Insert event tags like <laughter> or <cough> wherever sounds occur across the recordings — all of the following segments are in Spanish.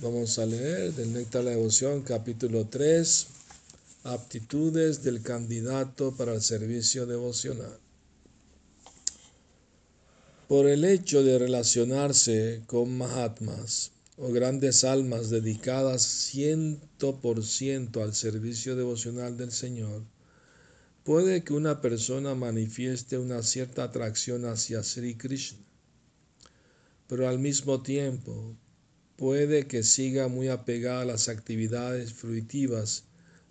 Vamos a leer del Néctar de la Devoción, capítulo 3, aptitudes del candidato para el servicio devocional. Por el hecho de relacionarse con Mahatmas o grandes almas dedicadas ciento por ciento al servicio devocional del Señor, puede que una persona manifieste una cierta atracción hacia Sri Krishna, pero al mismo tiempo puede que siga muy apegada a las actividades fruitivas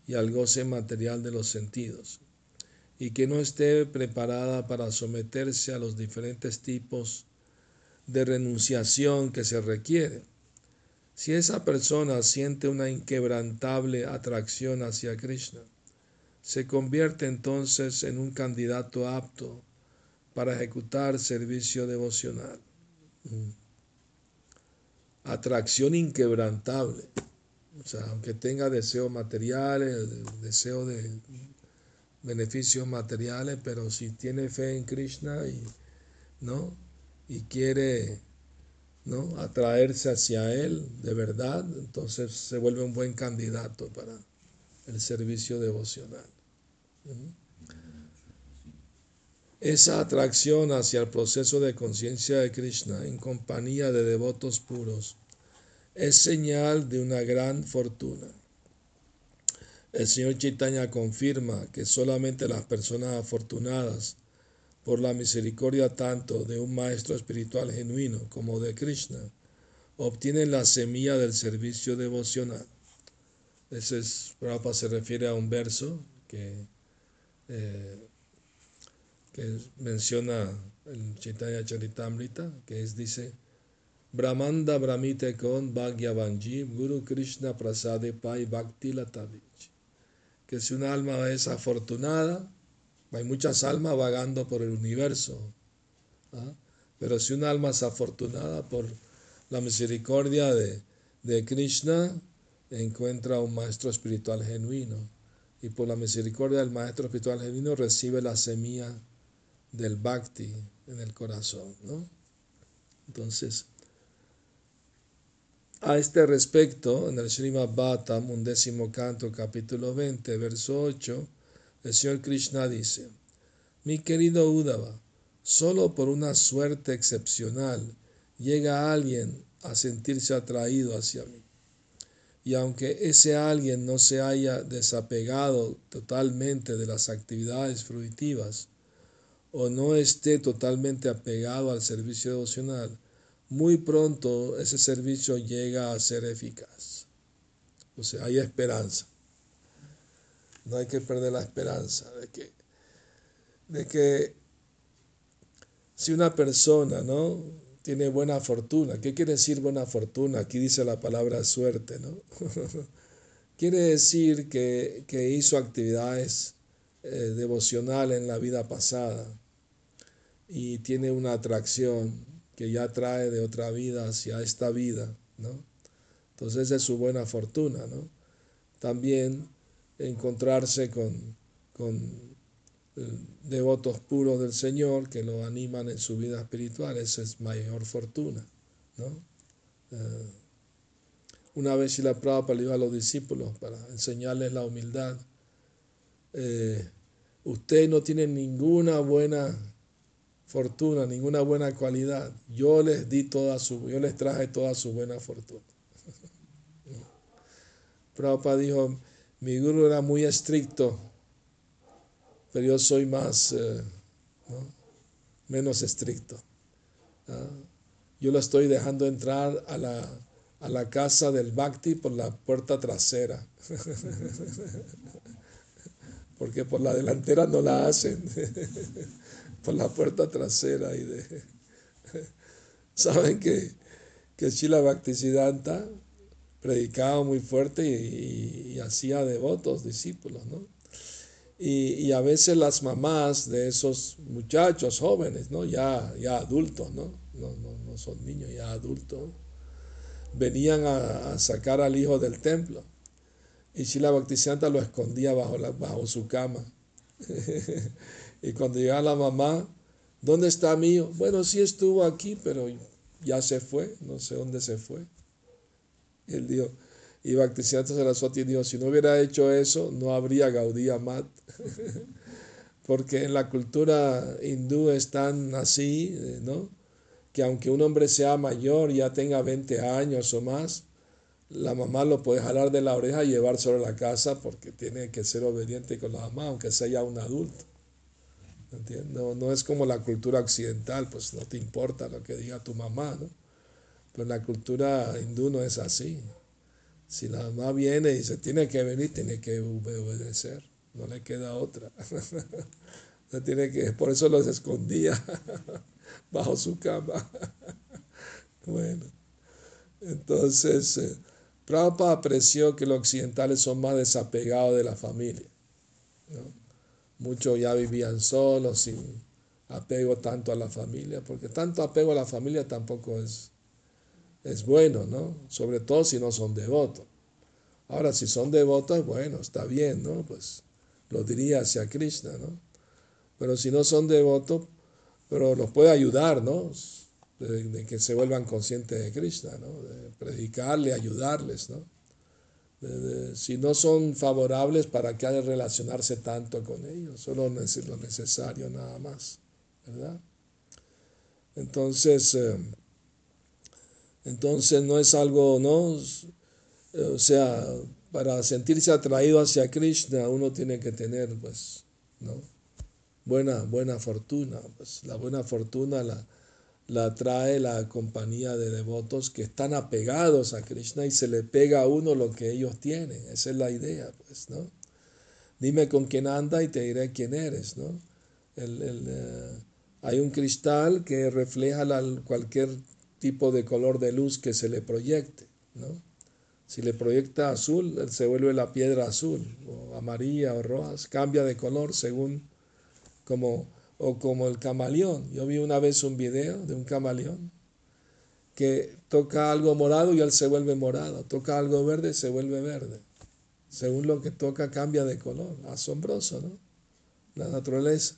y al goce material de los sentidos, y que no esté preparada para someterse a los diferentes tipos de renunciación que se requieren. Si esa persona siente una inquebrantable atracción hacia Krishna, se convierte entonces en un candidato apto para ejecutar servicio devocional. Mm atracción inquebrantable. O sea, aunque tenga deseos materiales, deseo de beneficios materiales, pero si tiene fe en Krishna y, ¿no? y quiere ¿no? atraerse hacia él de verdad, entonces se vuelve un buen candidato para el servicio devocional. Esa atracción hacia el proceso de conciencia de Krishna en compañía de devotos puros es señal de una gran fortuna. El Señor Chaitanya confirma que solamente las personas afortunadas por la misericordia tanto de un maestro espiritual genuino como de Krishna obtienen la semilla del servicio devocional. Ese es, Prabhupada se refiere a un verso que eh, que menciona el Chaitanya Charitamrita, que es, dice, Brahmanda Brahmite con Bhagyavanji, Guru Krishna Prasade Pai Bhakti Latavich. Que si una alma es afortunada, hay muchas almas vagando por el universo, ¿ah? pero si una alma es afortunada por la misericordia de, de Krishna, encuentra un maestro espiritual genuino. Y por la misericordia del maestro espiritual genuino recibe la semilla del bhakti en el corazón, ¿no? Entonces, a este respecto, en el Srimad Bhattam, undécimo canto, capítulo 20, verso 8, el Señor Krishna dice, mi querido Uddhava, solo por una suerte excepcional llega alguien a sentirse atraído hacia mí. Y aunque ese alguien no se haya desapegado totalmente de las actividades fruitivas, o no esté totalmente apegado al servicio devocional, muy pronto ese servicio llega a ser eficaz. O sea, hay esperanza. No hay que perder la esperanza de que, de que si una persona ¿no? tiene buena fortuna, ¿qué quiere decir buena fortuna? Aquí dice la palabra suerte, ¿no? <laughs> quiere decir que, hizo actividades eh, devocionales en la vida pasada y tiene una atracción que ya trae de otra vida hacia esta vida, ¿no? Entonces es su buena fortuna, ¿no? También encontrarse con, con eh, devotos puros del Señor que lo animan en su vida espiritual, esa es mayor fortuna, ¿no? Eh, una vez la Prabhupada le a los discípulos para enseñarles la humildad, eh, usted no tiene ninguna buena fortuna, ninguna buena cualidad. Yo les di toda su, yo les traje toda su buena fortuna. <laughs> Prabhupada dijo, mi guru era muy estricto, pero yo soy más, eh, menos estricto. Yo lo estoy dejando entrar a la, a la casa del Bhakti por la puerta trasera. <laughs> Porque por la delantera no la hacen <laughs> por la puerta trasera y de... <laughs> Saben que, que Shila Bhaktisiddhanta predicaba muy fuerte y, hacía devotos discípulos, ¿no? Y, a veces las mamás de esos muchachos jóvenes, ¿no? Ya, ya adultos, ¿no? No, no, son niños, ya adultos, venían a, sacar al hijo del templo. Y Shila Bhaktisiddhanta lo escondía bajo, la, bajo su cama. <laughs> Y cuando llega la mamá, ¿dónde está mi hijo? Bueno, sí estuvo aquí, pero ya se fue, no sé dónde se fue. Él dijo, y Bhaktisiddhanta Saraswati dijo, si no hubiera hecho eso, no habría Gaudí Mat. <laughs> Porque en la cultura hindú están así, ¿no? Que aunque un hombre sea mayor, ya tenga 20 años o más, la mamá lo puede jalar de la oreja y llevárselo a la casa porque tiene que ser obediente con la mamá, aunque sea ya un adulto. No, no es como la cultura occidental, pues no te importa lo que diga tu mamá, ¿no? Pero la cultura hindú no es así. Si la mamá viene y dice, tiene que venir, tiene que obedecer, no le queda otra. <laughs> no tiene que, por eso los escondía <laughs> bajo su cama. <laughs> bueno, entonces, eh, Prabhupada apreció que los occidentales son más desapegados de la familia. Muchos ya vivían solos, sin apego tanto a la familia, porque tanto apego a la familia tampoco es es bueno, ¿no? Sobre todo si no son devotos. Ahora, si son devotos, bueno, está bien, ¿no? Pues lo diría hacia Krishna, ¿no? Pero si no son devotos, pero los puede ayudar, ¿no? De, que se vuelvan conscientes de Krishna, ¿no? De predicarle, ayudarles, ¿no? Si no son favorables, ¿para qué ha de relacionarse tanto con ellos? Solo lo necesario nada más, ¿verdad? Entonces, eh, entonces no es algo, ¿no? O sea, para sentirse atraído hacia Krishna uno tiene que tener, pues, ¿no? Buena, buena fortuna. Pues la buena fortuna la, la trae la compañía de devotos que están apegados a Krishna y se le pega a uno lo que ellos tienen. Esa es la idea, pues, ¿no? Dime con quién anda y te diré quién eres, ¿no? El, el, eh, hay un cristal que refleja cualquier tipo de color de luz que se le proyecte. ¿no? Si le proyecta azul, se vuelve la piedra azul, o amarilla o roja, cambia de color según como, o como el camaleón. Yo vi una vez un video de un camaleón que toca algo morado y él se vuelve morado, toca algo verde y se vuelve verde. Según lo que toca cambia de color. Asombroso, ¿no? La naturaleza.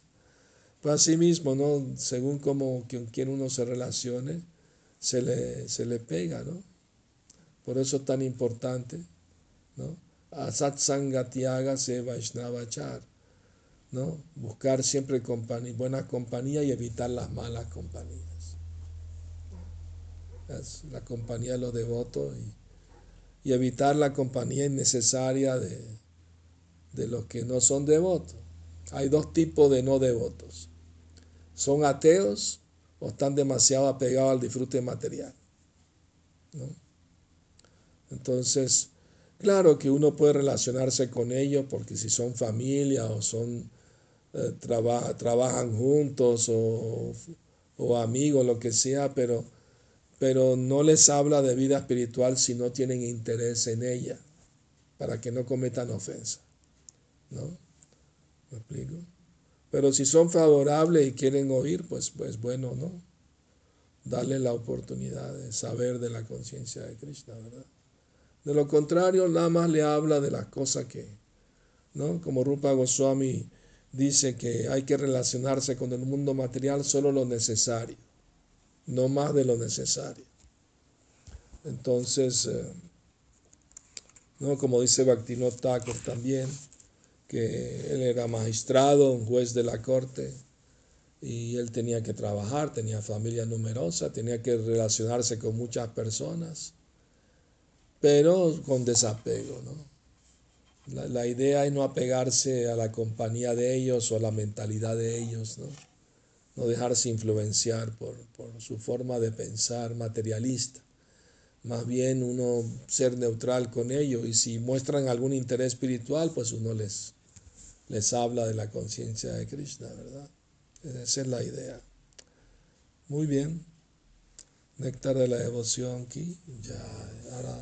Pues así mismo, ¿no? Según como con quien uno se relacione, se le, se le pega, ¿no? Por eso es tan importante, ¿no? Asat Sangatiaga se Vaishnavachar, ¿no? Buscar siempre buena compañía y evitar las malas compañías. La compañía de los devotos y, y evitar la compañía innecesaria de, de los que no son devotos. Hay dos tipos de no devotos. Son ateos o están demasiado apegados al disfrute material. Entonces, claro que uno puede relacionarse con ellos porque si son familia o son eh, trabajan juntos o, o, amigos, lo que sea, pero, pero no les habla de vida espiritual si no tienen interés en ella, para que no cometan ofensa. ¿No? ¿Me explico? Pero si son favorables y quieren oír, pues, pues bueno, ¿no? Darle la oportunidad de saber de la conciencia de Krishna, ¿verdad? De lo contrario, nada más le habla de las cosas que, ¿no? Como Rupa Goswami dice que hay que relacionarse con el mundo material solo lo necesario, no más de lo necesario. Entonces, eh, ¿no? Como dice Bhaktivinoda también, que él era magistrado, un juez de la corte, y él tenía que trabajar, tenía familia numerosa, tenía que relacionarse con muchas personas, pero con desapego, ¿no? La, idea es no apegarse a la compañía de ellos o a la mentalidad de ellos, ¿no? No dejarse influenciar por, por su forma de pensar materialista más bien uno ser neutral con ellos y si muestran algún interés espiritual, pues uno les, les habla de la conciencia de Krishna, ¿verdad? Esa es la idea. Muy bien. Néctar de la devoción aquí. Ya, ahora